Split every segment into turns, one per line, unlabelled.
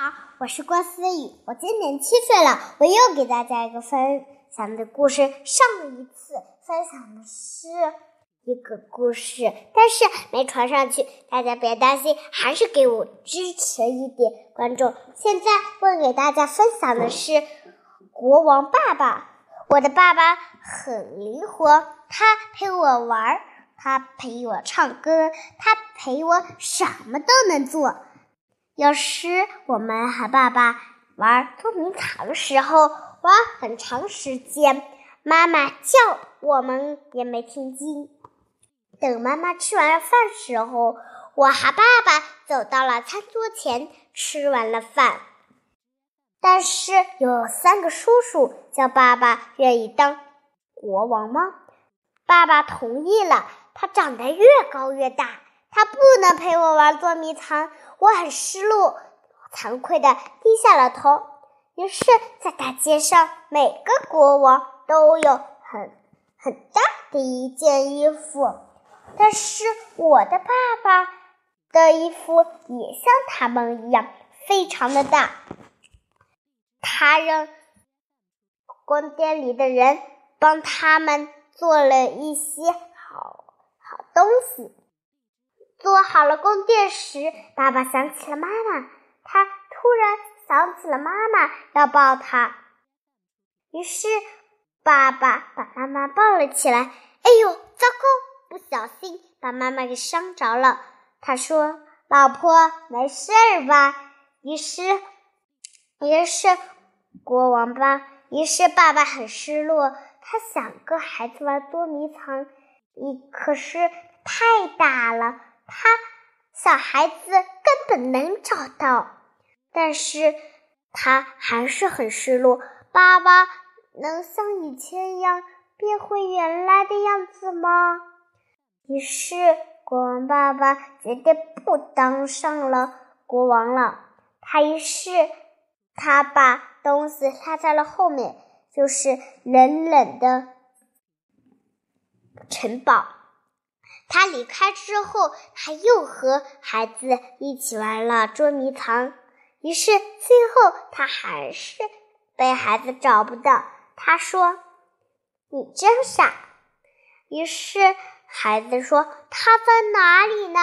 好，我是郭思雨，我今年七岁了。我又给大家一个分享的故事。上一次分享的是一个故事，但是没传上去，大家别担心，还是给我支持一点观众。现在我给大家分享的是国王爸爸。我的爸爸很灵活，他陪我玩，他陪我唱歌，他陪我什么都能做。有时我们和爸爸玩捉迷藏的时候，玩很长时间，妈妈叫我们也没听清。等妈妈吃完饭时候，我和爸爸走到了餐桌前，吃完了饭。但是有三个叔叔叫爸爸愿意当国王吗？爸爸同意了。他长得越高越大。他不能陪我玩捉迷藏，我很失落，惭愧的低下了头。于是，在大街上，每个国王都有很很大的一件衣服，但是我的爸爸的衣服也像他们一样，非常的大。他让宫殿里的人帮他们做了一些好好东西。做好了宫殿时，爸爸想起了妈妈，他突然想起了妈妈要抱他，于是爸爸把妈妈抱了起来。哎呦，糟糕！不小心把妈妈给伤着了。他说：“老婆，没事吧？”于是，于是国王吧，于是爸爸很失落。他想跟孩子玩捉迷藏，一可是太大了。他小孩子根本能找到，但是他还是很失落。爸爸能像以前一样变回原来的样子吗？于是国王爸爸决定不当上了国王了。他一试他把东西拉在了后面，就是冷冷的城堡。他离开之后，他又和孩子一起玩了捉迷藏。于是最后，他还是被孩子找不到。他说：“你真傻。”于是孩子说：“他在哪里呢？”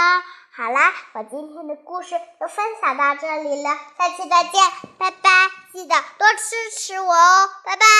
好啦，我今天的故事就分享到这里了，下期再见，拜拜！记得多支持我哦，拜拜。